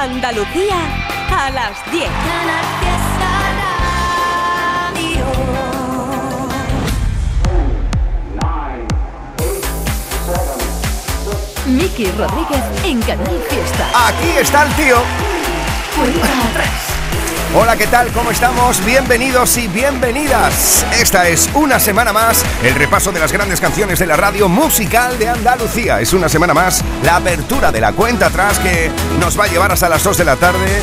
Andalucía a las 10. Miki Rodríguez en Canal Fiesta. Aquí está el tío. Hola, ¿qué tal? ¿Cómo estamos? Bienvenidos y bienvenidas. Esta es una semana más el repaso de las grandes canciones de la radio musical de Andalucía. Es una semana más la apertura de la cuenta atrás que nos va a llevar hasta las 2 de la tarde.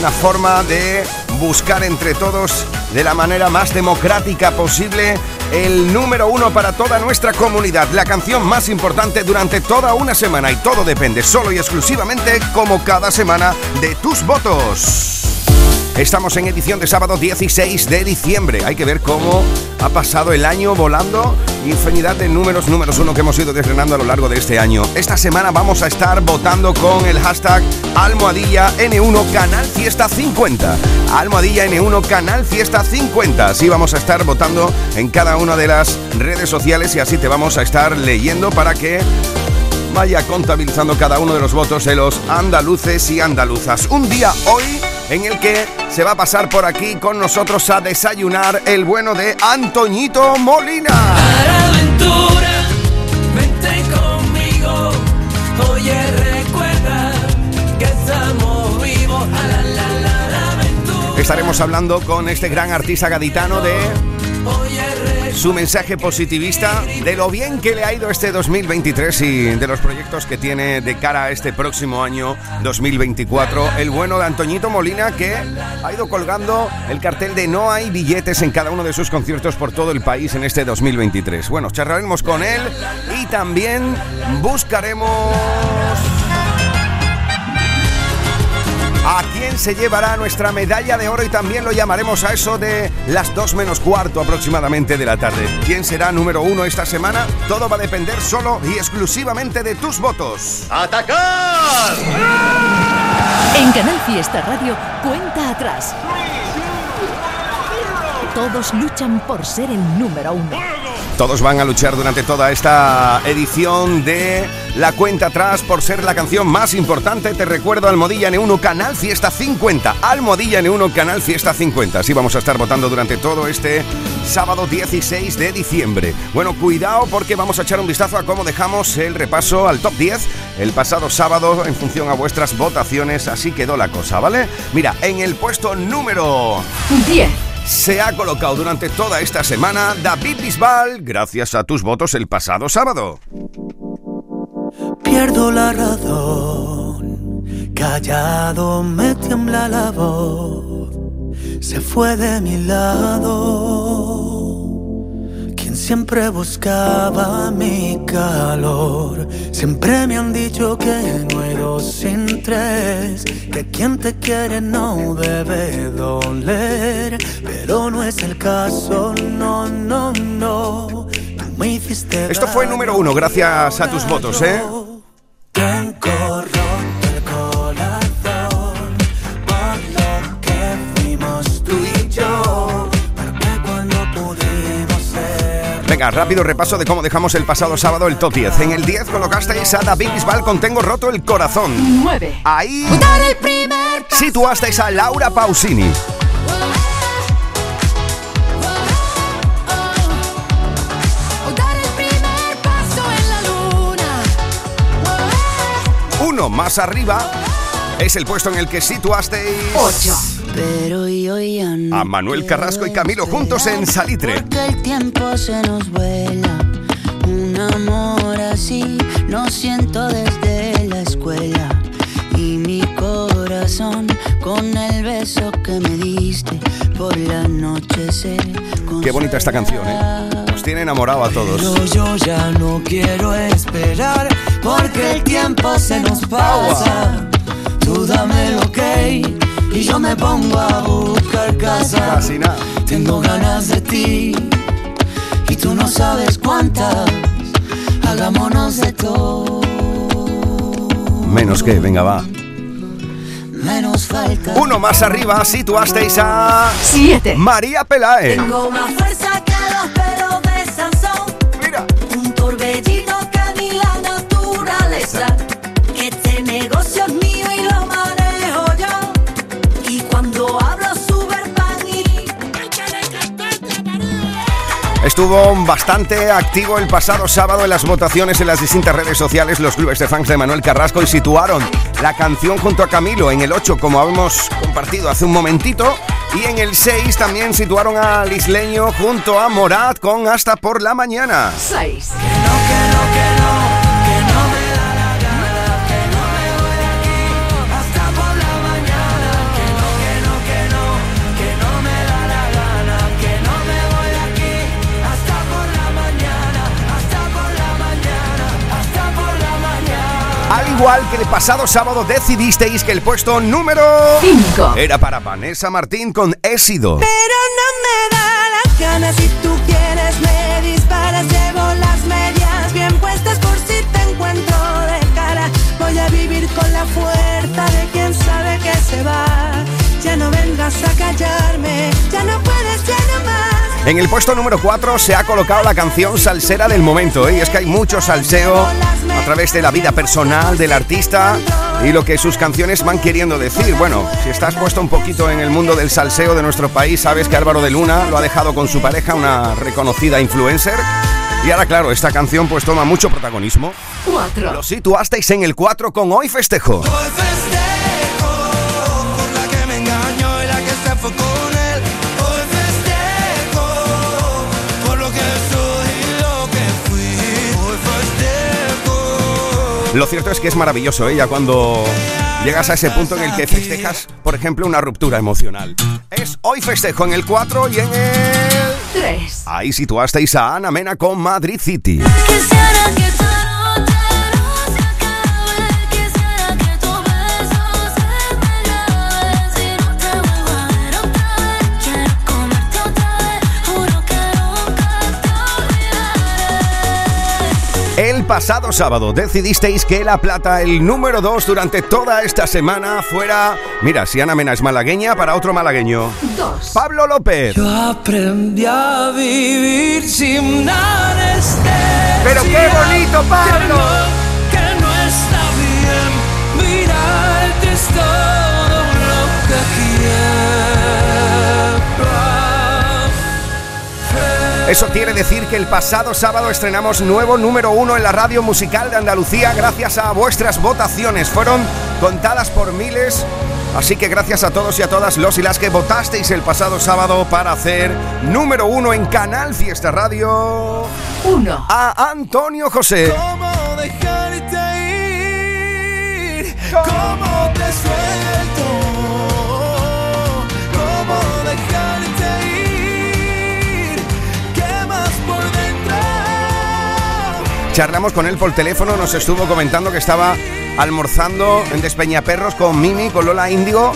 Una forma de buscar entre todos de la manera más democrática posible el número uno para toda nuestra comunidad, la canción más importante durante toda una semana y todo depende solo y exclusivamente como cada semana de tus votos. Estamos en edición de sábado 16 de diciembre. Hay que ver cómo ha pasado el año volando. Infinidad de números, números uno que hemos ido desgranando a lo largo de este año. Esta semana vamos a estar votando con el hashtag Almohadilla N1 Canal Fiesta 50. Almohadilla N1 Canal Fiesta 50. Así vamos a estar votando en cada una de las redes sociales y así te vamos a estar leyendo para que vaya contabilizando cada uno de los votos de los andaluces y andaluzas. Un día hoy en el que se va a pasar por aquí con nosotros a desayunar el bueno de Antoñito Molina. conmigo, oye recuerda que estamos vivos. Estaremos hablando con este gran artista gaditano de su mensaje positivista de lo bien que le ha ido este 2023 y de los proyectos que tiene de cara a este próximo año 2024. El bueno de Antoñito Molina que ha ido colgando el cartel de no hay billetes en cada uno de sus conciertos por todo el país en este 2023. Bueno, charlaremos con él y también buscaremos a quién se llevará nuestra medalla de oro y también lo llamaremos a eso de las 2 menos cuarto aproximadamente de la tarde. ¿Quién será número uno esta semana? Todo va a depender solo y exclusivamente de tus votos. ¡Atacar! En Canal Fiesta Radio, cuenta atrás. Todos luchan por ser el número uno. Todos van a luchar durante toda esta edición de La Cuenta Atrás por ser la canción más importante. Te recuerdo Almodilla N1 Canal Fiesta 50. Almodilla N1 Canal Fiesta 50. Así vamos a estar votando durante todo este sábado 16 de diciembre. Bueno, cuidado porque vamos a echar un vistazo a cómo dejamos el repaso al top 10 el pasado sábado en función a vuestras votaciones. Así quedó la cosa, ¿vale? Mira, en el puesto número 10 se ha colocado durante toda esta semana David Bisbal, gracias a tus votos el pasado sábado. Pierdo la razón, callado me tiembla la voz, se fue de mi lado siempre buscaba mi calor. Siempre me han dicho que no hay dos sin tres, que quien te quiere no debe doler. Pero no es el caso, no, no, no. Esto fue número uno, gracias a tus votos, ¿eh? Venga, rápido repaso de cómo dejamos el pasado sábado el top 10. En el 10 colocasteis a David Bisbal con Tengo roto el corazón. 9. Ahí situasteis a Laura Pausini. Uno más arriba es el puesto en el que situasteis. 8. Pero yo ya no a Manuel Carrasco y Camilo juntos en Salitre. Porque el tiempo se nos vuela. Un amor así no siento desde la escuela. Y mi corazón con el beso que me diste por la noche se Qué bonita esta canción, ¿eh? Nos tiene enamorado a todos. Pero yo ya no quiero esperar porque el tiempo se nos pasa. Tú dame lo que y yo me pongo a buscar casa. Casi nada. Tengo ganas de ti y tú no sabes cuántas. Hagámonos de todo. Menos que, venga, va. Menos falta. Uno más arriba, situasteis a. 7. María Pelae. Tengo más fuerza que estuvo bastante activo el pasado sábado en las votaciones en las distintas redes sociales los clubes de fans de Manuel Carrasco y situaron la canción junto a Camilo en el 8 como hemos compartido hace un momentito y en el 6 también situaron al isleño junto a Morat con Hasta por la mañana. 6. Al igual que el pasado sábado decidisteis que el puesto número 5. era para Vanessa Martín con Ésido. Pero no me da la gana si tú quieres me disparas llevo las medias bien puestas por si te encuentro de cara voy a vivir con la fuerza de quien sabe que se va ya no vengas a callarme ya no más En el puesto número 4 se ha colocado la canción salsera del momento, ¿eh? y es que hay mucho salseo a través de la vida personal del artista y lo que sus canciones van queriendo decir. Bueno, si estás puesto un poquito en el mundo del salseo de nuestro país, sabes que Álvaro de Luna lo ha dejado con su pareja, una reconocida influencer. Y ahora, claro, esta canción pues toma mucho protagonismo. 4. Lo situasteis en el 4 con Hoy Festejo. Hoy festejo Lo cierto es que es maravilloso, ¿eh? Ya cuando llegas a ese punto en el que festejas, por ejemplo, una ruptura emocional. Es Hoy Festejo en el 4 y en el... 3. Ahí situasteis a Ana Mena con Madrid City. Pasado sábado decidisteis que La Plata, el número 2 durante toda esta semana, fuera... Mira, si Ana Mena es malagueña, para otro malagueño. 2. Pablo López. Yo aprendí a vivir sin anestesia. Pero qué bonito, Pablo. Eso quiere decir que el pasado sábado estrenamos nuevo número uno en la radio musical de Andalucía gracias a vuestras votaciones. Fueron contadas por miles. Así que gracias a todos y a todas los y las que votasteis el pasado sábado para hacer número uno en Canal Fiesta Radio 1. a Antonio José. ¿Cómo dejarte ir? ¿Cómo Charlamos con él por teléfono, nos estuvo comentando que estaba almorzando en Despeñaperros con Mimi, con Lola Índigo.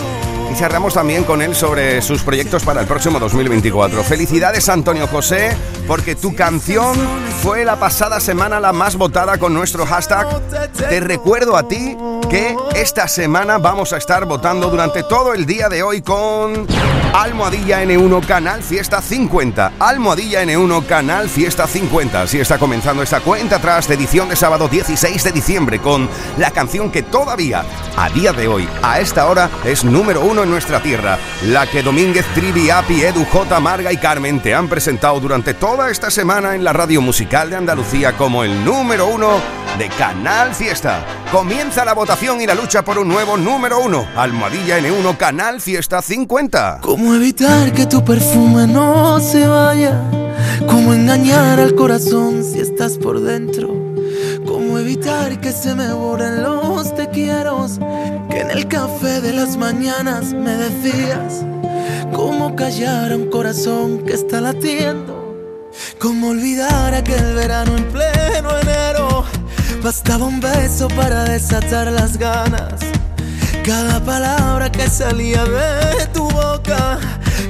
Y también con él sobre sus proyectos para el próximo 2024. Felicidades Antonio José, porque tu canción fue la pasada semana la más votada con nuestro hashtag. Te recuerdo a ti que esta semana vamos a estar votando durante todo el día de hoy con Almohadilla N1 Canal Fiesta 50. Almohadilla N1 Canal Fiesta 50. Así está comenzando esta cuenta atrás de edición de sábado 16 de diciembre con la canción que todavía, a día de hoy, a esta hora, es número uno en nuestra tierra. La que Domínguez, Trivi, Api, Edu, J, Marga y Carmen te han presentado durante toda esta semana en la radio musical de Andalucía como el número uno de Canal Fiesta. Comienza la votación y la lucha por un nuevo número uno. Almohadilla N1 Canal Fiesta 50. ¿Cómo evitar que tu perfume no se vaya? ¿Cómo engañar al corazón si estás por dentro? ¿Cómo evitar que se me borren los te quiero? Que en el café de las mañanas me decías. ¿Cómo callar a un corazón que está latiendo? ¿Cómo olvidar aquel verano en pleno enero? Bastaba un beso para desatar las ganas. Cada palabra que salía de tu boca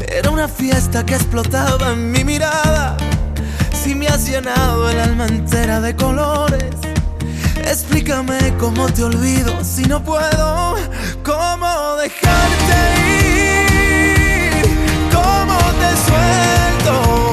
era una fiesta que explotaba en mi mirada. Si me has llenado el alma entera de colores, explícame cómo te olvido si no puedo. ¿Cómo dejarte ir? ¿Cómo te suelto?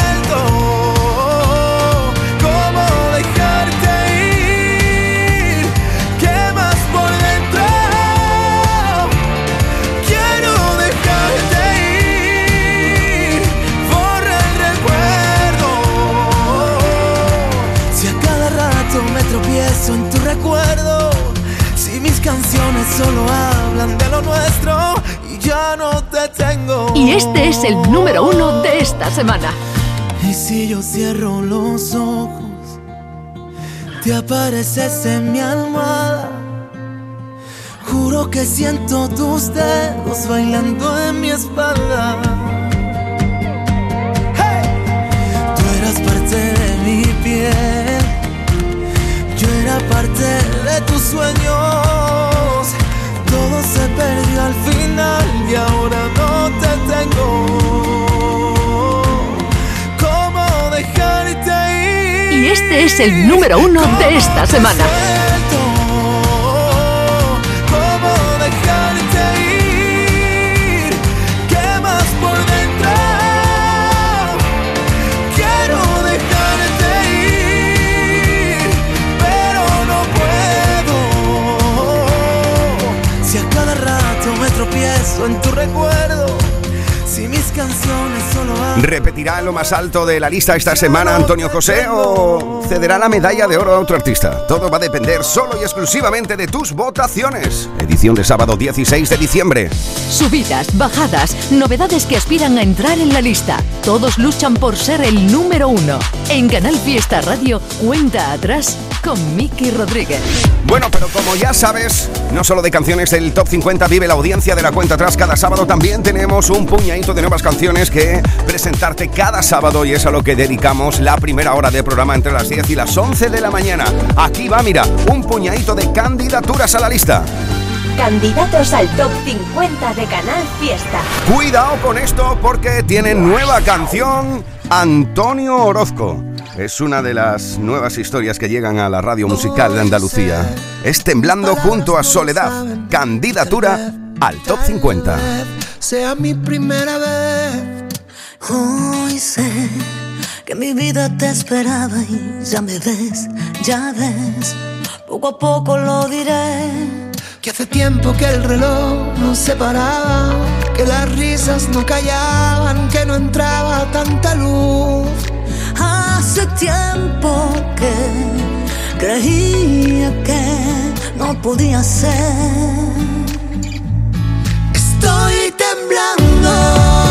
Solo hablan de lo nuestro y ya no te tengo. Y este es el número uno de esta semana. Y si yo cierro los ojos, te apareces en mi almohada. Juro que siento tus dedos bailando en mi espalda. ¡Hey! Tú eras parte de mi piel, yo era parte de tus sueños. Perdió al final y ahora no te tengo. ¿Cómo dejarte ir? Y este es el número uno de esta semana. En tu recuerdo, si mis canciones solo ¿Repetirá en lo más alto de la lista esta semana Antonio José o cederá la medalla de oro a otro artista? Todo va a depender solo y exclusivamente de tus votaciones. Edición de sábado 16 de diciembre. Subidas, bajadas, novedades que aspiran a entrar en la lista. Todos luchan por ser el número uno. En Canal Fiesta Radio, cuenta atrás con Miki Rodríguez. Bueno, pero como ya sabes, no solo de canciones del Top 50 vive la audiencia de la cuenta atrás cada sábado, también tenemos un puñadito de nuevas canciones que presentarte cada sábado y es a lo que dedicamos la primera hora de programa entre las 10 y las 11 de la mañana. Aquí va, mira, un puñadito de candidaturas a la lista. Candidatos al top 50 de Canal Fiesta. Cuidado con esto porque tiene nueva canción Antonio Orozco. Es una de las nuevas historias que llegan a la radio musical de Andalucía. Es Temblando junto a Soledad, candidatura al top 50. sea mi primera vez. Hoy sé que mi vida te esperaba y ya me ves, ya ves. Poco a poco lo diré. Que hace tiempo que el reloj no se paraba, que las risas no callaban, que no entraba tanta luz. Hace tiempo que creía que no podía ser. Estoy temblando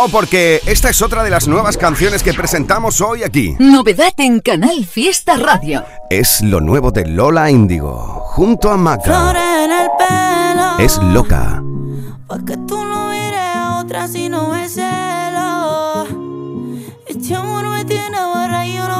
Cuidado porque esta es otra de las nuevas canciones que presentamos hoy aquí. Novedad en Canal Fiesta Radio. Es lo nuevo de Lola Índigo, junto a Maca. Flores en el pelo. Es loca. Pa' que tú no mires a otra si no es celo. Este amor me tiene barra y yo no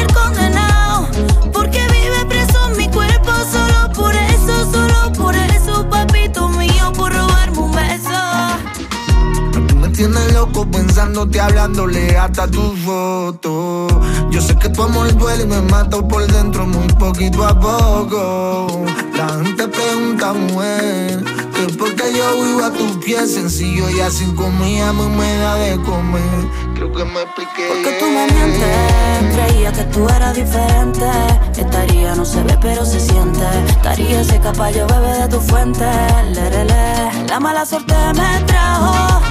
tienes loco pensándote, hablándole hasta tu foto Yo sé que tu amor duele y me mata por dentro muy poquito a poco. La gente pregunta, mujer Que por qué yo vivo a tus pies sencillo Y así comida me me da de comer. Creo que me expliqué. Porque tú me mientes Creía que tú eras diferente. Estaría no se ve pero se siente. Estaría ese yo bebe de tu fuente. Lerele. La mala suerte me trajo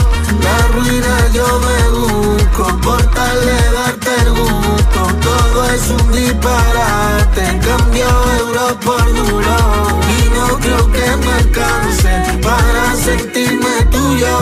La ruina yo me busco Por tal de darte el gusto Todo es un disparate Cambio euro por duro Y no creo que me alcance Para sentirme tuyo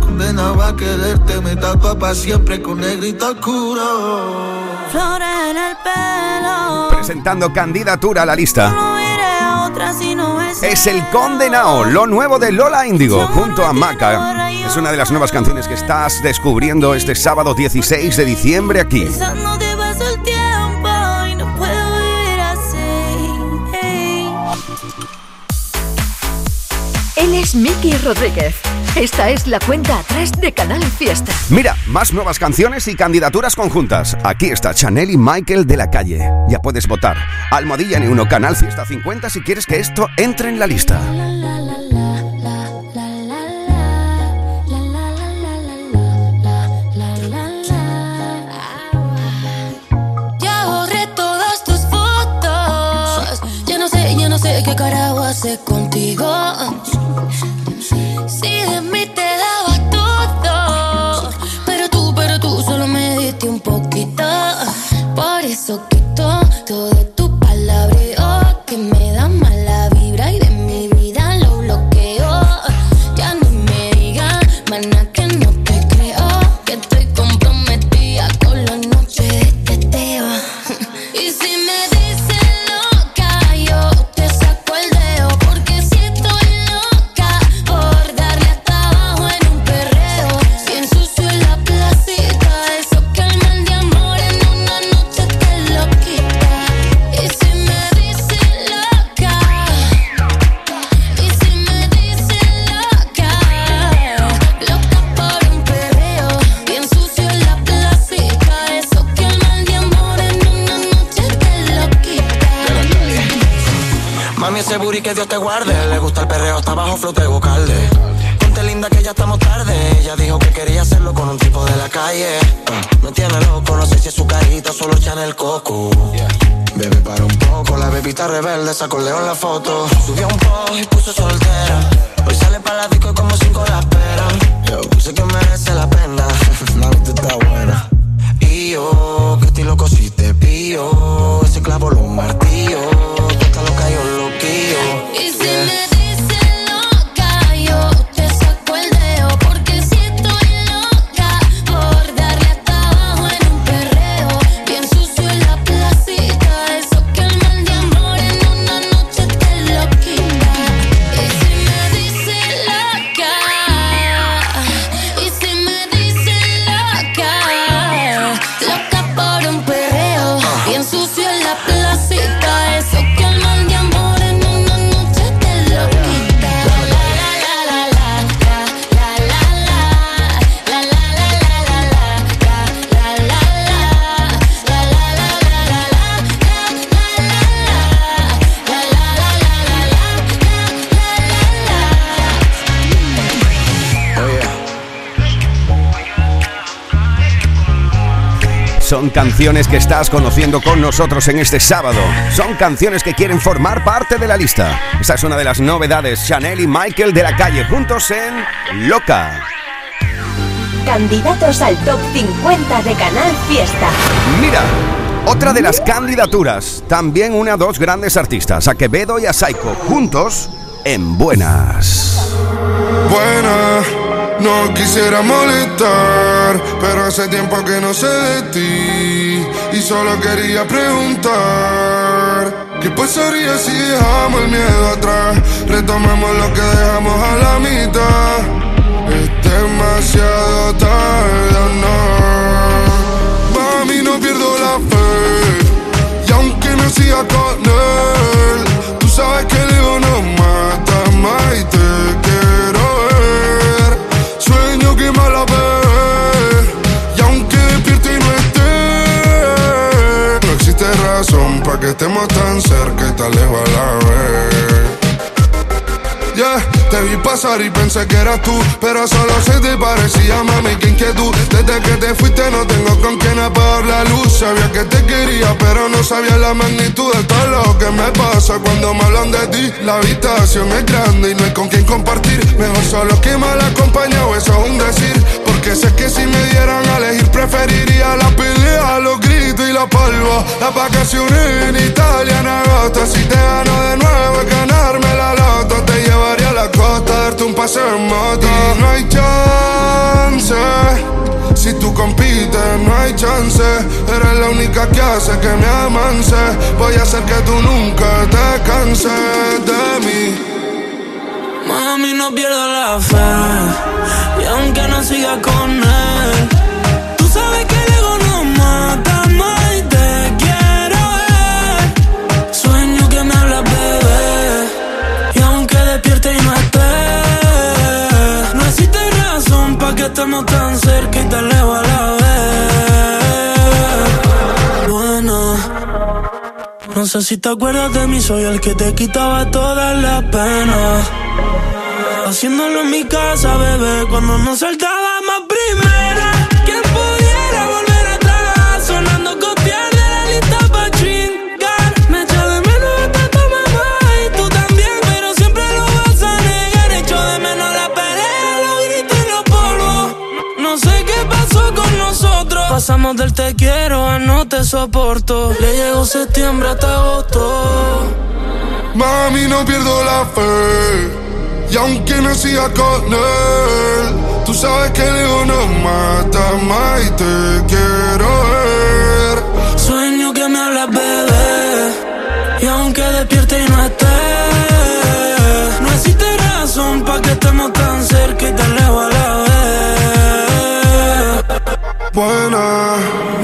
Condenado a quererte Me tapa para siempre con negrito oscuro Flores en el pelo. Presentando candidatura a la lista. No mire a otra si no es el condenado, lo nuevo de Lola Índigo, junto a Maca. Es una de las nuevas canciones que estás descubriendo este sábado 16 de diciembre aquí. Él es Miki Rodríguez. Esta es la cuenta atrás de Canal Fiesta. Mira, más nuevas canciones y candidaturas conjuntas. Aquí está Chanel y Michael de la calle. Ya puedes votar. Almohadilla N1 Canal Fiesta 50 si quieres que esto entre en la lista. Ya borré todas tus canciones que estás conociendo con nosotros en este sábado. Son canciones que quieren formar parte de la lista. Esta es una de las novedades. Chanel y Michael de la calle juntos en Loca. Candidatos al top 50 de Canal Fiesta. Mira, otra de las candidaturas. También une a dos grandes artistas, a Quevedo y a Saiko, juntos en Buenas. Buena, no quisiera molestar, pero hace tiempo que no sé de ti y solo quería preguntar. ¿Qué pasaría si dejamos el miedo atrás? Retomamos lo que dejamos a la mitad. Es demasiado tarde, ¿o no. Mami, no pierdo la fe. Y aunque no siga con él, tú sabes que el ego no mata más. Que mala vez. Y aunque despierte y no esté, no existe razón para que estemos tan cerca y tan lejos a la vez. Yeah, te vi pasar y pensé que eras tú, pero solo se te parecía, mami, que inquietud. Desde que te fuiste no tengo con quién apagar la luz. Sabía que te quería, pero no sabía la magnitud de todo lo que me pasa cuando me hablan de ti. La habitación es grande y no hay con quién compartir. Mejor solo que mal acompañado, eso Las vacaciones en Italia en agosto. Si te gano de nuevo, es ganarme la loto. Te llevaría a la costa, darte un paseo en moto. No hay chance. Si tú compites, no hay chance. Eres la única que hace que me amance. Voy a hacer que tú nunca te canses de mí. Mami, no pierdo la fe. Y aunque no siga con él, estemos tan cerca y tan lejos a la vez. Bueno. No sé si te acuerdas de mí, soy el que te quitaba todas las penas. Haciéndolo en mi casa, bebé, cuando nos saltábamos Pasamos del te quiero a no te soporto. Le llegó septiembre hasta agosto. Mami, no pierdo la fe. Y aunque no siga con él, tú sabes que el ego no mata más y te quiero ver. Sueño que me hablas, bebé. Y aunque despierte y no esté, no existe razón para que estemos tan cerca y tan lejos Buena,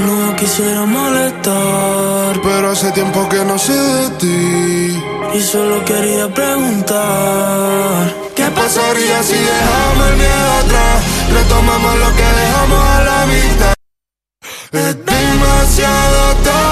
No quisiera molestar pero hace tiempo que no sé de ti. y solo quería preguntar. ¿Qué pasaría si dejamos el miedo atrás? Retomamos lo que dejamos a la mitad. Es demasiado tarde.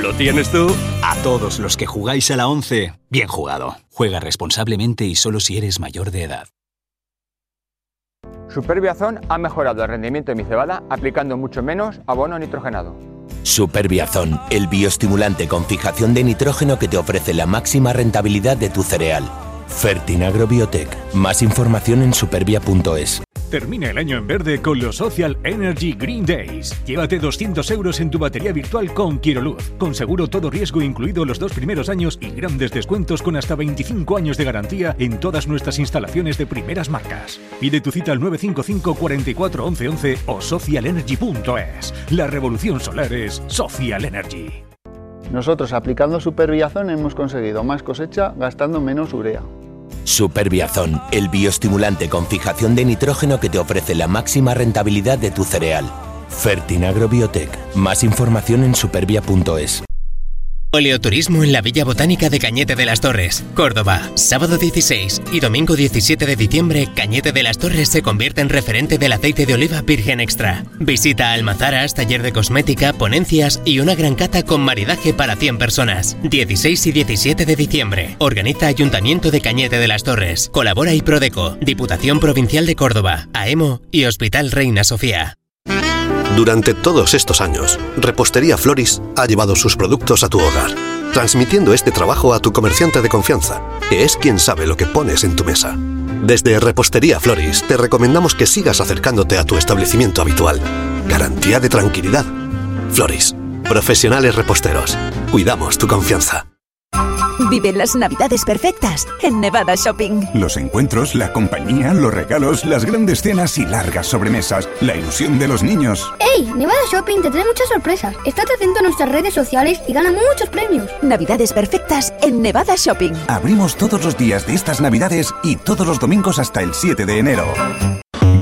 ¿Lo tienes tú? A todos los que jugáis a la 11, bien jugado. Juega responsablemente y solo si eres mayor de edad. Superbiazón ha mejorado el rendimiento de mi cebada aplicando mucho menos abono nitrogenado. Superbiazón, el bioestimulante con fijación de nitrógeno que te ofrece la máxima rentabilidad de tu cereal. Fertinagro Biotech. Más información en supervia.es. Termina el año en verde con los Social Energy Green Days. Llévate 200 euros en tu batería virtual con Quiroluz, con seguro todo riesgo incluido los dos primeros años y grandes descuentos con hasta 25 años de garantía en todas nuestras instalaciones de primeras marcas. Pide tu cita al 955 44 11 11 o socialenergy.es. La revolución solar es Social Energy. Nosotros aplicando Superbiazón hemos conseguido más cosecha gastando menos urea. Superbiazón, el bioestimulante con fijación de nitrógeno que te ofrece la máxima rentabilidad de tu cereal. Fertinagro Biotech. Más información en supervia.es. Oleoturismo en la Villa Botánica de Cañete de las Torres, Córdoba. Sábado 16 y domingo 17 de diciembre, Cañete de las Torres se convierte en referente del aceite de oliva virgen extra. Visita Almazaras, taller de cosmética, ponencias y una gran cata con maridaje para 100 personas. 16 y 17 de diciembre. Organiza Ayuntamiento de Cañete de las Torres. Colabora y Prodeco, Diputación Provincial de Córdoba, AEMO y Hospital Reina Sofía. Durante todos estos años, Repostería Floris ha llevado sus productos a tu hogar, transmitiendo este trabajo a tu comerciante de confianza, que es quien sabe lo que pones en tu mesa. Desde Repostería Floris te recomendamos que sigas acercándote a tu establecimiento habitual. Garantía de tranquilidad. Floris, profesionales reposteros. Cuidamos tu confianza. Vive las navidades perfectas en Nevada Shopping. Los encuentros, la compañía, los regalos, las grandes cenas y largas sobremesas, la ilusión de los niños. ¡Ey! Nevada Shopping te trae muchas sorpresas. Estate atento a nuestras redes sociales y gana muchos premios. Navidades perfectas en Nevada Shopping. Abrimos todos los días de estas navidades y todos los domingos hasta el 7 de enero.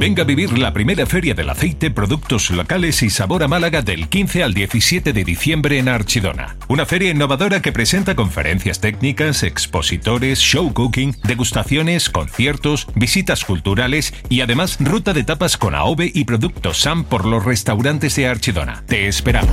Venga a vivir la primera feria del aceite, productos locales y sabor a Málaga del 15 al 17 de diciembre en Archidona. Una feria innovadora que presenta conferencias técnicas, expositores, show cooking, degustaciones, conciertos, visitas culturales y además ruta de tapas con AOVE y productos SAM por los restaurantes de Archidona. Te esperamos.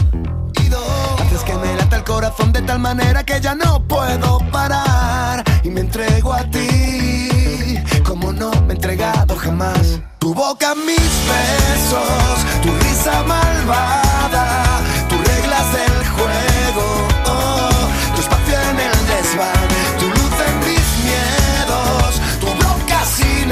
El corazón de tal manera que ya no puedo parar y me entrego a ti como no me he entregado jamás. Tu boca, mis besos, tu risa malvada, tus reglas del juego, oh, tu espacio en el desván, tu luz en mis miedos, tu boca sin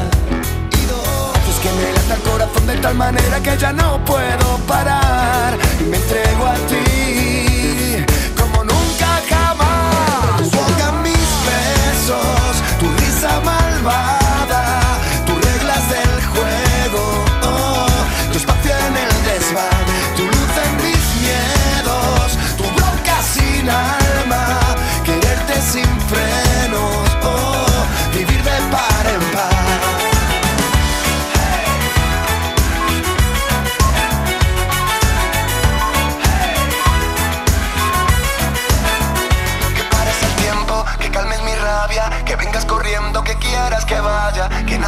que me lata el corazón de tal manera que ya no puedo parar y me entrego a ti como nunca jamás. Boca, mis besos, tu risa malvada,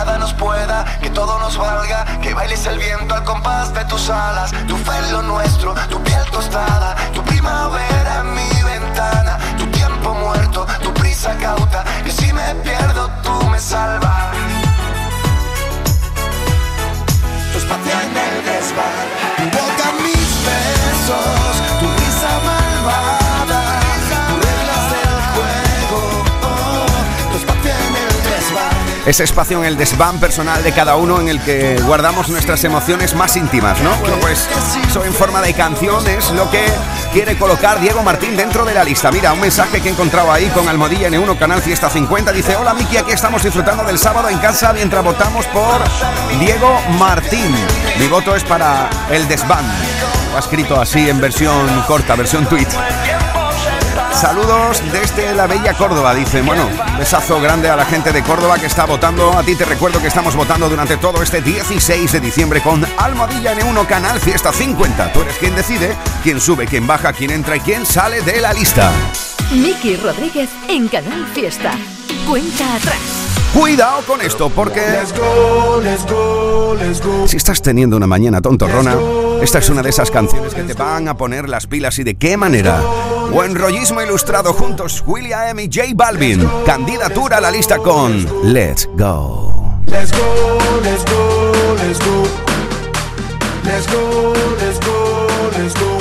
nos pueda, que todo nos valga, que bailes el viento al compás de tus alas, tu fe en lo nuestro, tu piel tostada, tu primavera mi ventana, tu tiempo muerto, tu prisa cauta, que si me pierdo tú me salvas. Ese espacio en el desván personal de cada uno en el que guardamos nuestras emociones más íntimas, ¿no? Bueno, Pues eso en forma de canción es lo que quiere colocar Diego Martín dentro de la lista. Mira, un mensaje que he encontrado ahí con Almodilla N1 Canal Fiesta 50. Dice, hola Miki, aquí estamos disfrutando del sábado en casa mientras votamos por Diego Martín. Mi voto es para el desván. Lo ha escrito así en versión corta, versión tweet. Saludos desde la bella Córdoba, dice. Bueno, besazo grande a la gente de Córdoba que está votando. A ti te recuerdo que estamos votando durante todo este 16 de diciembre con Almohadilla N1 Canal Fiesta 50. Tú eres quien decide quién sube, quién baja, quién entra y quién sale de la lista. Miki Rodríguez en Canal Fiesta. Cuenta atrás. Cuidado con esto, porque si estás teniendo una mañana tontorrona, esta es una de esas canciones que te van a poner las pilas y de qué manera. Buen rollismo ilustrado juntos, William y J Balvin. Candidatura a la lista con Let's Go. Let's go, let's go, let's go. Let's go, let's go, let's go.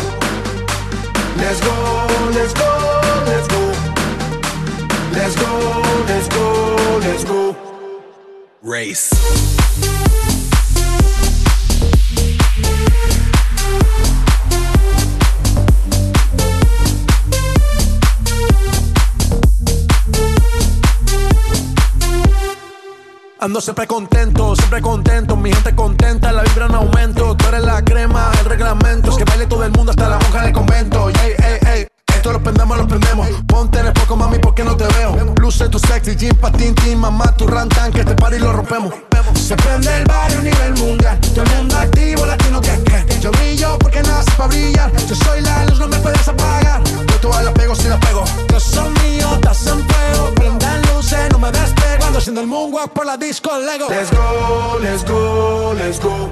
Let's go, let's go, let's go. Let's go, let's go, let's go. Race. Ando siempre contento, siempre contento, mi gente contenta, la vibra en aumento. Tú eres la crema, el reglamento, es que baile todo el mundo hasta la monja del convento. Ey, ey, ey, esto lo prendemos, lo prendemos. Ponte en el poco, mami, porque no te veo. Luce tu sexy, jean, patín, tin, mamá, tu rantan, que este party lo rompemos. Se prende el barrio a nivel mundial, todo el mundo activo, latino que que. Yo brillo porque nace para brillar, yo soy la luz, no me puedes apagar. Yo todas las pego si las pego. Yo son míos, estás en fuego, prendan luces, no me despego. Ando haciendo el moonwalk por la disco Lego. Let's go, let's go, let's go.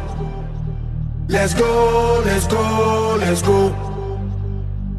Let's go, let's go, let's go.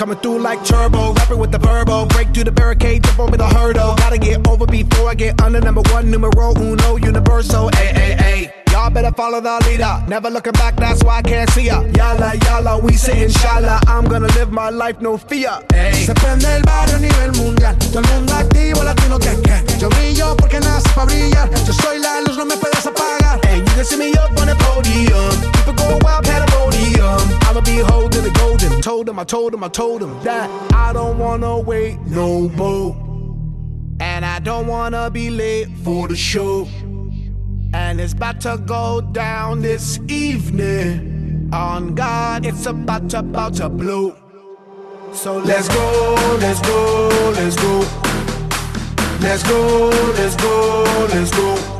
Coming through like turbo, rapping with the verbo. Break through the barricade, jump over the hurdle. Gotta get over before I get under number one, numero uno, universal. Ay, ay, ay. Y'all better follow the leader. Never looking back, that's why I can't see ya. Yala, yala, we say inshallah. I'm gonna live my life, no fear. Se prende el barrio a nivel mundial. Todo el mundo activo, latino que que. Yo brillo porque para brillar. Yo soy la luz, no me puedes apagar. Can see me up on the podium. People go wild, pandemonium. I'ma be holding the golden. Told him, I told him, I told him that I don't wanna wait no more. And I don't wanna be late for the show. And it's about to go down this evening. On God, it's about to, about to blow. So let's go, let's go. Let's go, let's go, let's go. Let's go,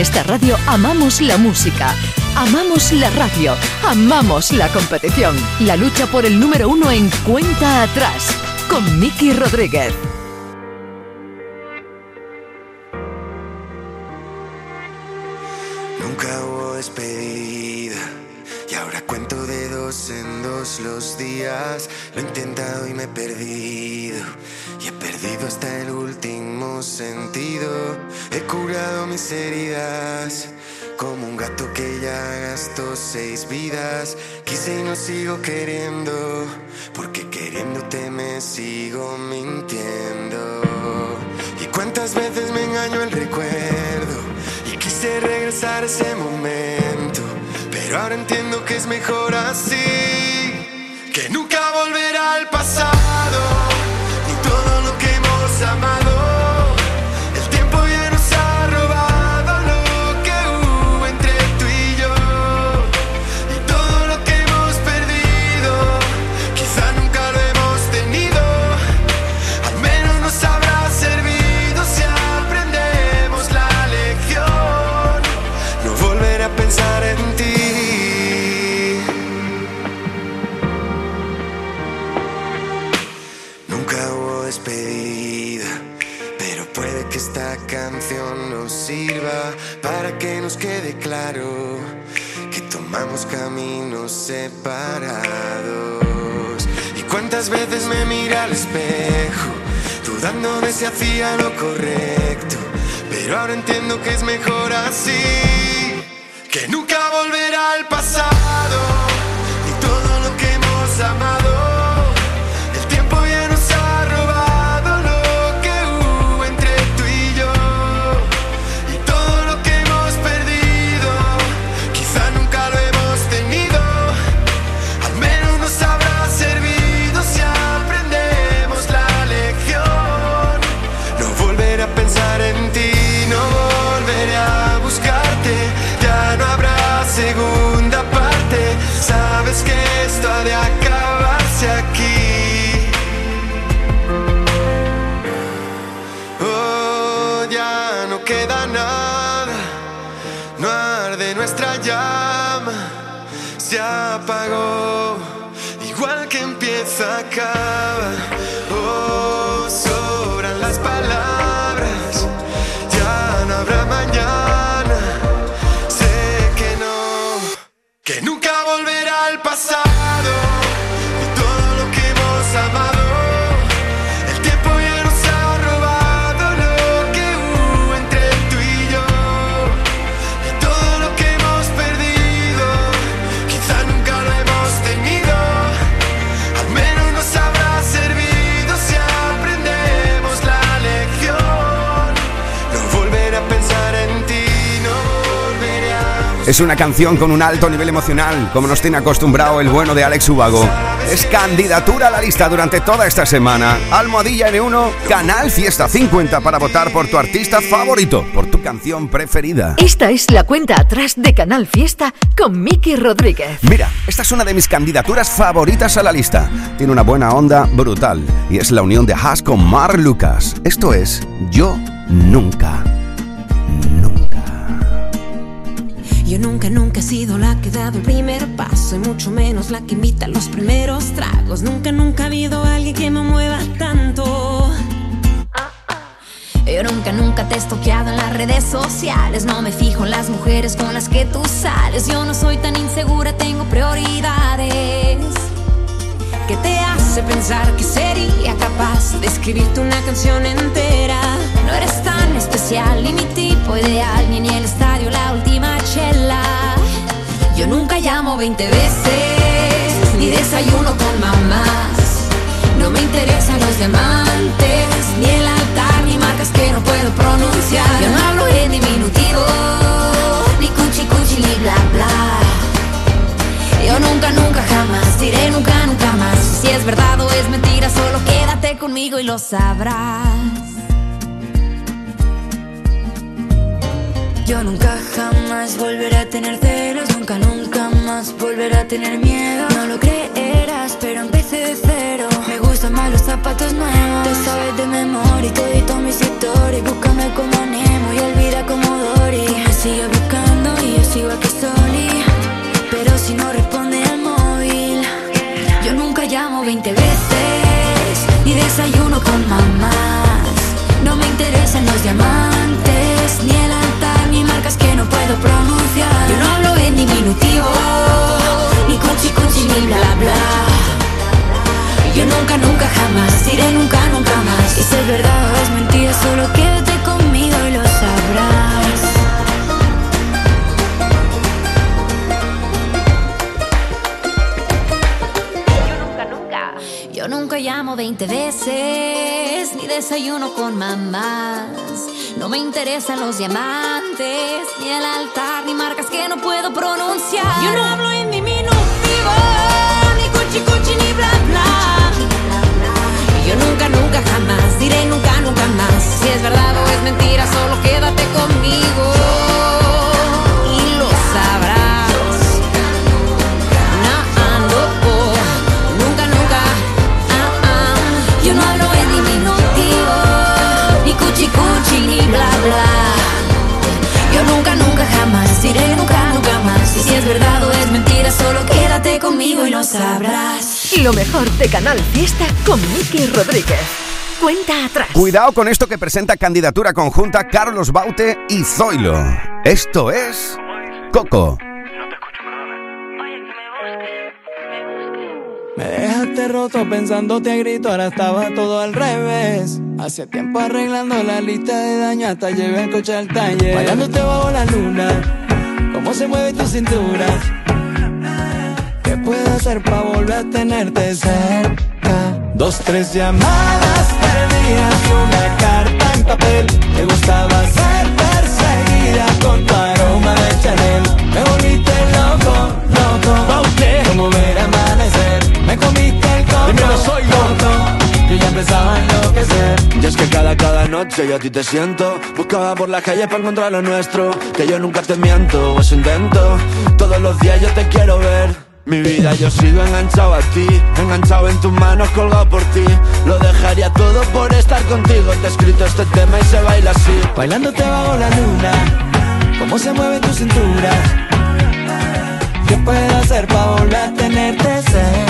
Fiesta Radio amamos la música, amamos la radio, amamos la competición. La lucha por el número uno en cuenta atrás con Miki Rodríguez. Nunca hubo despedida y ahora cuento de dos en dos los días. Lo he intentado y me he perdido perdido hasta el último sentido. He curado mis heridas como un gato que ya gastó seis vidas. Quise y no sigo queriendo porque queriéndote me sigo mintiendo. Y cuántas veces me engañó el recuerdo y quise regresar a ese momento. Pero ahora entiendo que es mejor así, que nunca volverá al pasado, summer. Es una canción con un alto nivel emocional, como nos tiene acostumbrado el bueno de Alex Ubago. Es candidatura a la lista durante toda esta semana. Almohadilla N1, Canal Fiesta 50 para votar por tu artista favorito, por tu canción preferida. Esta es la cuenta atrás de Canal Fiesta con Miki Rodríguez. Mira, esta es una de mis candidaturas favoritas a la lista. Tiene una buena onda brutal y es la unión de Haas con Mar Lucas. Esto es Yo Nunca. Yo nunca, nunca he sido la que ha dado el primer paso y mucho menos la que invita los primeros tragos. Nunca, nunca ha habido alguien que me mueva tanto. Yo nunca, nunca te he estoqueado en las redes sociales. No me fijo en las mujeres con las que tú sales. Yo no soy tan insegura, tengo prioridades. ¿Qué te hace pensar que sería capaz de escribirte una canción entera? No eres tan especial, ni mi tipo ideal, ni en el estadio la última Yo nunca llamo 20 veces, ni desayuno con mamás. No me interesan los diamantes, ni el altar, ni marcas que no puedo pronunciar. Yo no hablo en diminutivo, ni cuchi cuchi, ni bla bla. Yo nunca, nunca, jamás diré nunca, nunca más. Si es verdad o es mentira, solo quédate conmigo y lo sabrás. Yo nunca jamás volveré a tener celos, nunca, nunca más volveré a tener miedo. No lo creerás, pero empecé de cero. Me gustan más los zapatos nuevos. Te sabes de memoria y todito mis historias. Búscame como Nemo y olvida como Dory. Me sigues buscando y yo sigo aquí soli. Pero si no responde al móvil, Yo nunca llamo 20 veces, ni desayuno con mamás. No me interesan los diamantes, puedo pronunciar. Yo no hablo en diminutivo, ni cuchi cuchi, ni bla bla. Yo nunca, nunca, jamás diré nunca, nunca más. y si es verdad o es mentira, solo quédate conmigo y lo sabrás. Yo nunca llamo 20 veces, ni desayuno con mamás. No me interesan los diamantes, ni el altar, ni marcas que no puedo pronunciar. Yo no hablo en diminutivo, ni cuchi cuchi, ni bla bla. Yo nunca, nunca, jamás diré nunca, nunca más. Si es verdad o es mentira, solo quédate conmigo bla bla. Yo nunca, nunca, jamás diré nunca, nunca más. Y si es verdad o es mentira, solo quédate conmigo y lo sabrás. Lo mejor de Canal Fiesta con Miki Rodríguez. cuenta atrás. Cuidado con esto que presenta candidatura conjunta Carlos Baute y Zoilo. Esto es Coco. Me dejaste roto pensándote a grito, ahora estaba todo al revés. Hace tiempo arreglando la lista de daño hasta llevé el coche al taller. Bailándote bajo la luna, cómo se mueve tu cintura. ¿Qué puedo hacer para volver a tenerte cerca? Dos, tres llamadas perdidas y una carta en papel. Te gustaba ser perseguida con tu Dímelo, soy loco. Yo ya empezaba a enloquecer. Y es que cada, cada noche yo a ti te siento Buscaba por la calle para encontrar lo nuestro Que yo nunca te miento, o eso intento Todos los días yo te quiero ver mi vida yo sigo enganchado a ti Enganchado en tus manos, colgado por ti Lo dejaría todo por estar contigo Te he escrito este tema y se baila así Bailándote bajo la luna Cómo se mueve tu cintura ¿Qué puedo hacer para volver a tenerte cerca?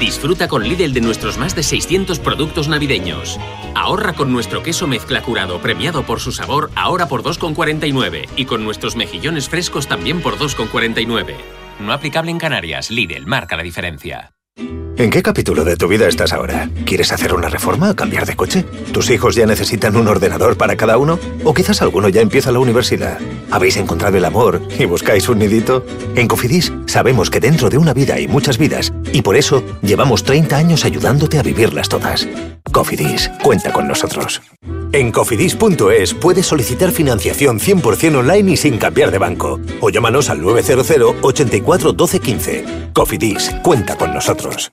Disfruta con Lidl de nuestros más de 600 productos navideños. Ahorra con nuestro queso mezcla curado premiado por su sabor ahora por 2,49 y con nuestros mejillones frescos también por 2,49. No aplicable en Canarias, Lidl marca la diferencia. ¿En qué capítulo de tu vida estás ahora? ¿Quieres hacer una reforma o cambiar de coche? ¿Tus hijos ya necesitan un ordenador para cada uno? ¿O quizás alguno ya empieza la universidad? ¿Habéis encontrado el amor y buscáis un nidito? En Cofidis sabemos que dentro de una vida hay muchas vidas y por eso llevamos 30 años ayudándote a vivirlas todas. Cofidis, cuenta con nosotros. En cofidis.es puedes solicitar financiación 100% online y sin cambiar de banco. O llámanos al 900 84 12 15. Cofidis, cuenta con nosotros.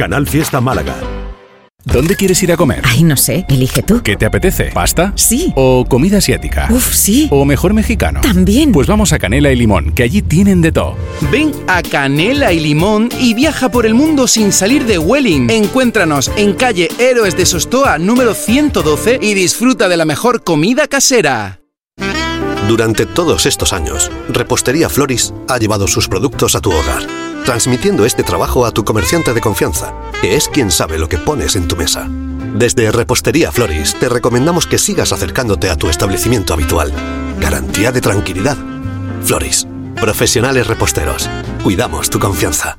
Canal Fiesta Málaga ¿Dónde quieres ir a comer? Ay, no sé, elige tú. ¿Qué te apetece? ¿Pasta? Sí. ¿O comida asiática? Uf, sí. ¿O mejor mexicano? También. Pues vamos a Canela y Limón, que allí tienen de todo. Ven a Canela y Limón y viaja por el mundo sin salir de Welling. Encuéntranos en calle Héroes de Sostoa número 112 y disfruta de la mejor comida casera. Durante todos estos años, Repostería Floris ha llevado sus productos a tu hogar, transmitiendo este trabajo a tu comerciante de confianza, que es quien sabe lo que pones en tu mesa. Desde Repostería Floris te recomendamos que sigas acercándote a tu establecimiento habitual. Garantía de tranquilidad. Floris, profesionales reposteros. Cuidamos tu confianza.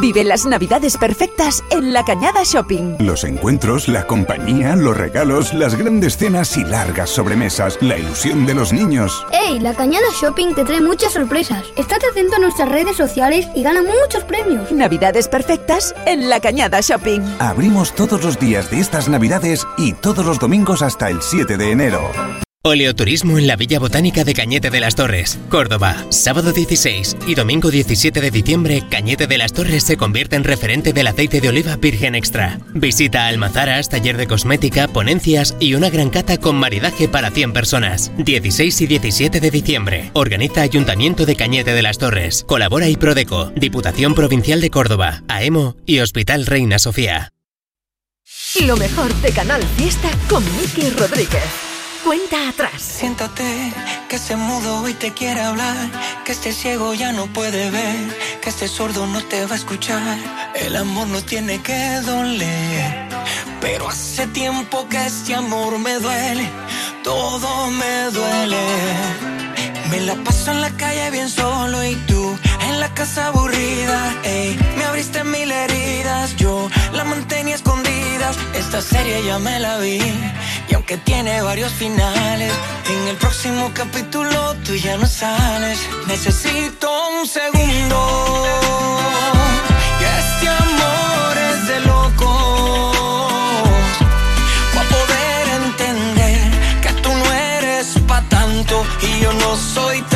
Vive las navidades perfectas en La Cañada Shopping. Los encuentros, la compañía, los regalos, las grandes cenas y largas sobremesas, la ilusión de los niños. ¡Ey! La Cañada Shopping te trae muchas sorpresas. Estate atento a nuestras redes sociales y gana muchos premios. Navidades perfectas en La Cañada Shopping. Abrimos todos los días de estas navidades y todos los domingos hasta el 7 de enero. Oleoturismo en la Villa Botánica de Cañete de las Torres, Córdoba. Sábado 16 y domingo 17 de diciembre, Cañete de las Torres se convierte en referente del aceite de oliva virgen extra. Visita almazaras, taller de cosmética, ponencias y una gran cata con maridaje para 100 personas. 16 y 17 de diciembre. Organiza Ayuntamiento de Cañete de las Torres. Colabora y Prodeco, Diputación Provincial de Córdoba, AEMO y Hospital Reina Sofía. Lo mejor de Canal Fiesta con Miki Rodríguez. Cuenta atrás. Siéntate, que ese mudo hoy te quiere hablar, que este ciego ya no puede ver, que este sordo no te va a escuchar. El amor no tiene que doler, pero hace tiempo que este amor me duele, todo me duele. Me la paso en la calle bien solo y tú en la casa aburrida, ey. Me abriste mil heridas, yo la mantenía escondidas. Esta serie ya me la vi y aunque tiene varios finales, en el próximo capítulo tú ya no sales. Necesito un segundo. Y este amor es de locos. Para poder entender que tú no eres pa' tanto y yo no soy tampoco.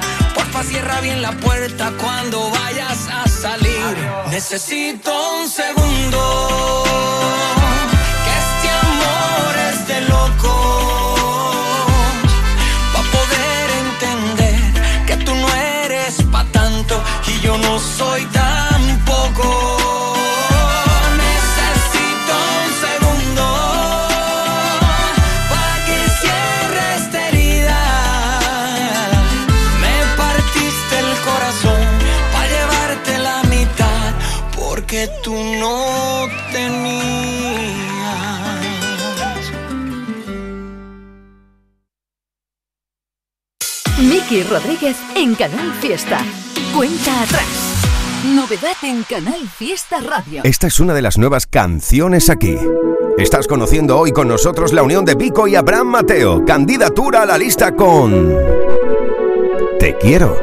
Cierra bien la puerta cuando vayas a salir. Necesito un segundo. Que este amor es de loco. Pa' poder entender que tú no eres pa' tanto y yo no soy tampoco. Tú no tenías. Miki Rodríguez en Canal Fiesta. Cuenta atrás. Novedad en Canal Fiesta Radio. Esta es una de las nuevas canciones aquí. Estás conociendo hoy con nosotros la unión de Pico y Abraham Mateo. Candidatura a la lista con... Te quiero.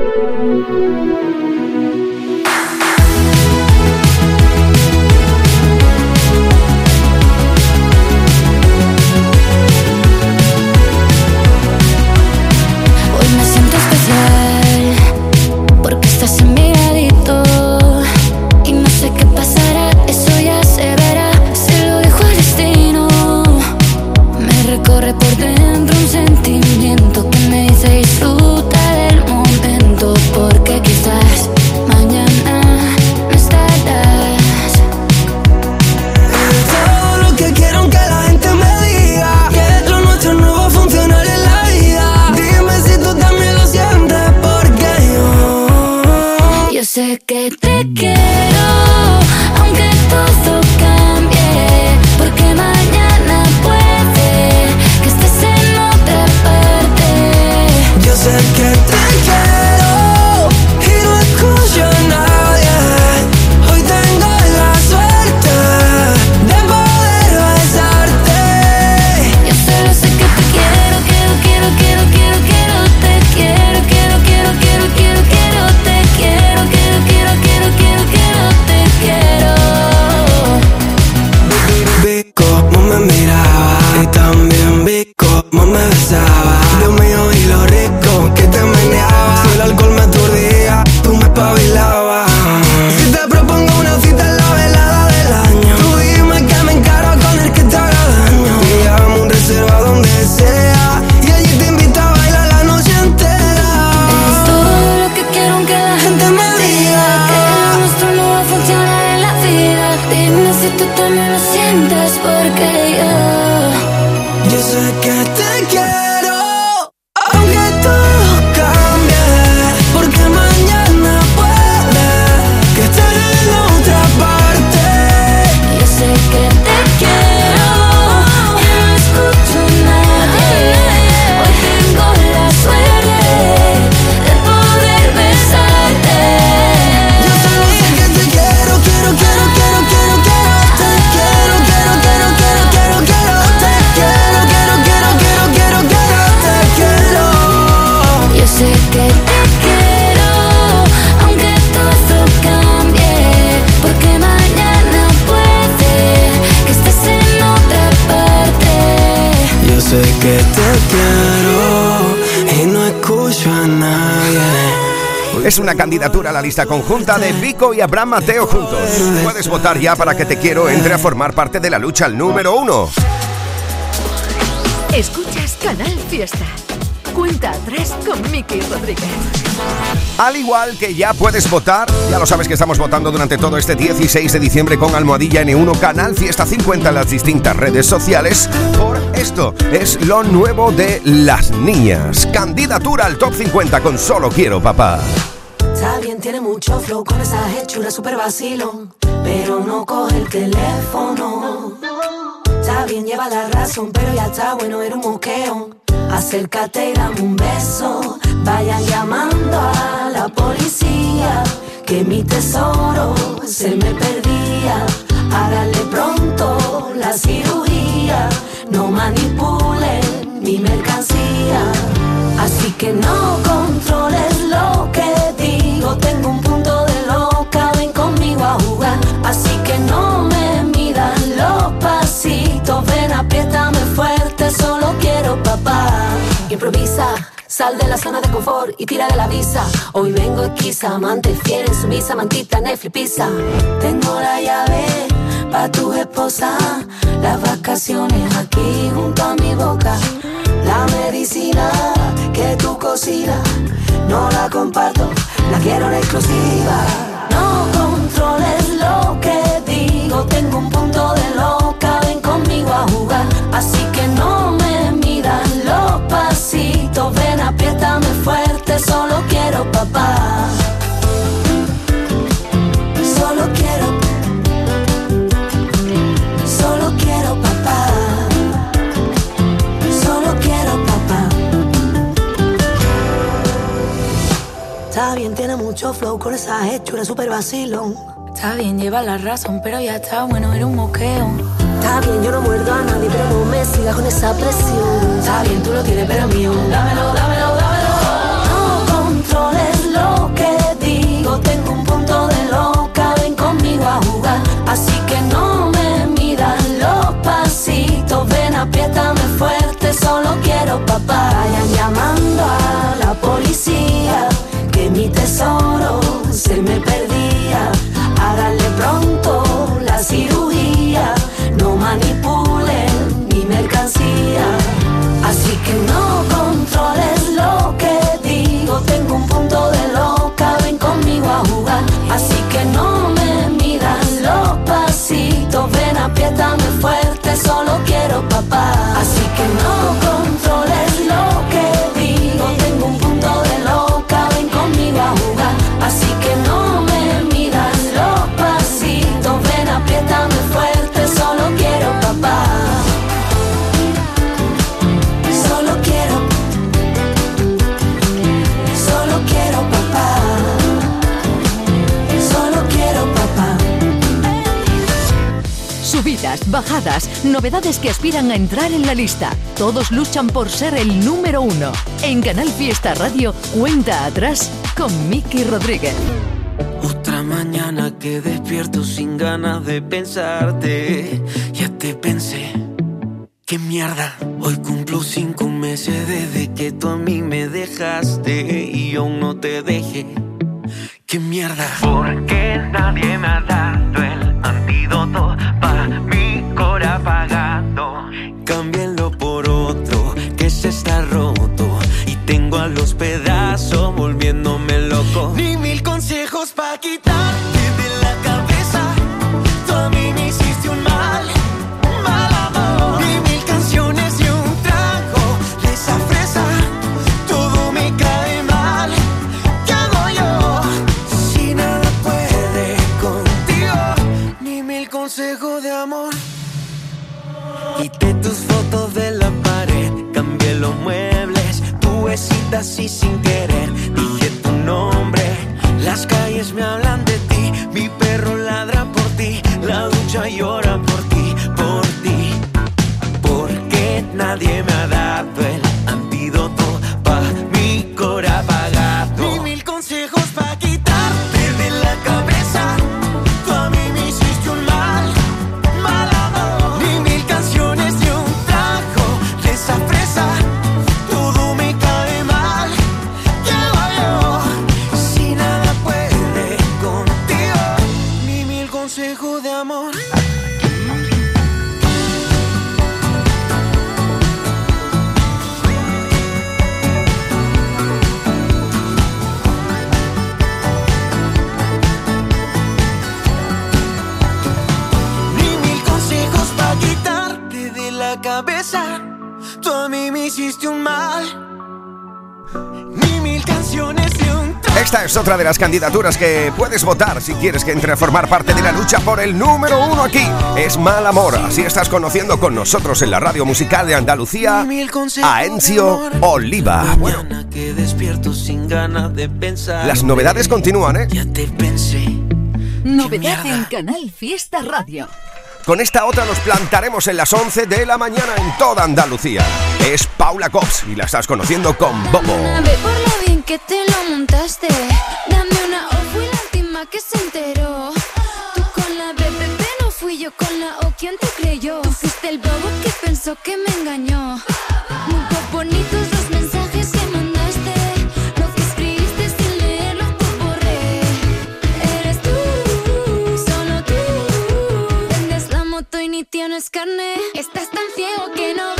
Es una candidatura a la lista conjunta de Vico y Abraham Mateo juntos. Puedes votar ya para que Te Quiero entre a formar parte de la lucha al número uno. Escuchas Canal Fiesta. Cuenta atrás con Miki Rodríguez. Al igual que ya puedes votar, ya lo sabes que estamos votando durante todo este 16 de diciembre con Almohadilla N1 Canal Fiesta 50 en las distintas redes sociales. Por esto es lo nuevo de las niñas. Candidatura al top 50 con Solo Quiero Papá. Está bien, tiene mucho flow con esa hechura super vacilón, pero no coge el teléfono. Está bien, lleva la razón, pero ya está bueno, era un moqueo. Acércate y dame un beso. Vayan llamando a la policía, que mi tesoro se me perdía. Háganle pronto la cirugía, no manipulen mi mercancía. Así que no controles lo que digo. Tengo un punto de loca, ven conmigo a jugar. Así que no me midan los pasitos. Ven, apriétame fuerte, solo quiero papá. Improvisa. Sal de la zona de confort y tira de la visa. Hoy vengo esquiza, amante fiel en sumisa, mantita, Netflix, pizza. Tengo la llave pa' tu esposa. Las vacaciones aquí junto a mi boca. La medicina que tú cocinas, no la comparto, la quiero en exclusiva. No controles lo que digo, tengo un punto de loca, ven conmigo a jugar. Mucho flow con esa hechura super vacilón. Está bien, lleva la razón, pero ya está bueno, era un moqueo. Está bien, yo no muerdo a nadie, pero no me sigas con esa presión. Está bien, tú lo tienes, pero es mío. Dámelo, dámelo, dámelo. No controles lo que digo, tengo un punto de loca, ven conmigo a jugar. Así que no me midan los pasitos, ven, apriétame fuerte, solo quiero papá. Vayan llamando a la policía, mi tesoro se me perdía. Háganle pronto la cirugía, no manipulen mi mercancía. Así que no controles lo que digo, tengo un punto de loca, ven conmigo a jugar. Así que no me midan los pasitos, ven, apriétame fuerte, solo quiero papá. Así que no bajadas, novedades que aspiran a entrar en la lista. Todos luchan por ser el número uno. En Canal Fiesta Radio, cuenta atrás con Miki Rodríguez. Otra mañana que despierto sin ganas de pensarte. Ya te pensé. Qué mierda. Hoy cumplo cinco meses desde que tú a mí me dejaste y aún no te dejé. Qué mierda. Porque nadie me ha dado el antídoto apagado. Cámbienlo por otro que se está roto y tengo a los pedazos sin querer, dije tu nombre. Las calles me hablan mí me hiciste un mal. Ni mil canciones de un Esta es otra de las candidaturas que puedes votar si quieres que entre a formar parte de la lucha por el número uno aquí. Es Mal Amor. Así estás conociendo con nosotros en la radio musical de Andalucía a Encio Oliva. Bueno, las novedades continúan, ¿eh? Ya te pensé. Novedad en Canal Fiesta Radio. Con esta otra nos plantaremos en las 11 de la mañana en toda Andalucía. Es Paula Cops y la estás conociendo con Bobo. Ve por lo bien que te lo montaste. Dame una O, fui la última que se enteró. Tú con la BBB, no fui yo con la O. ¿Quién te creyó? Tú fuiste el bobo que pensó que me engañó. Muy bonitos los Estás tan ciego que no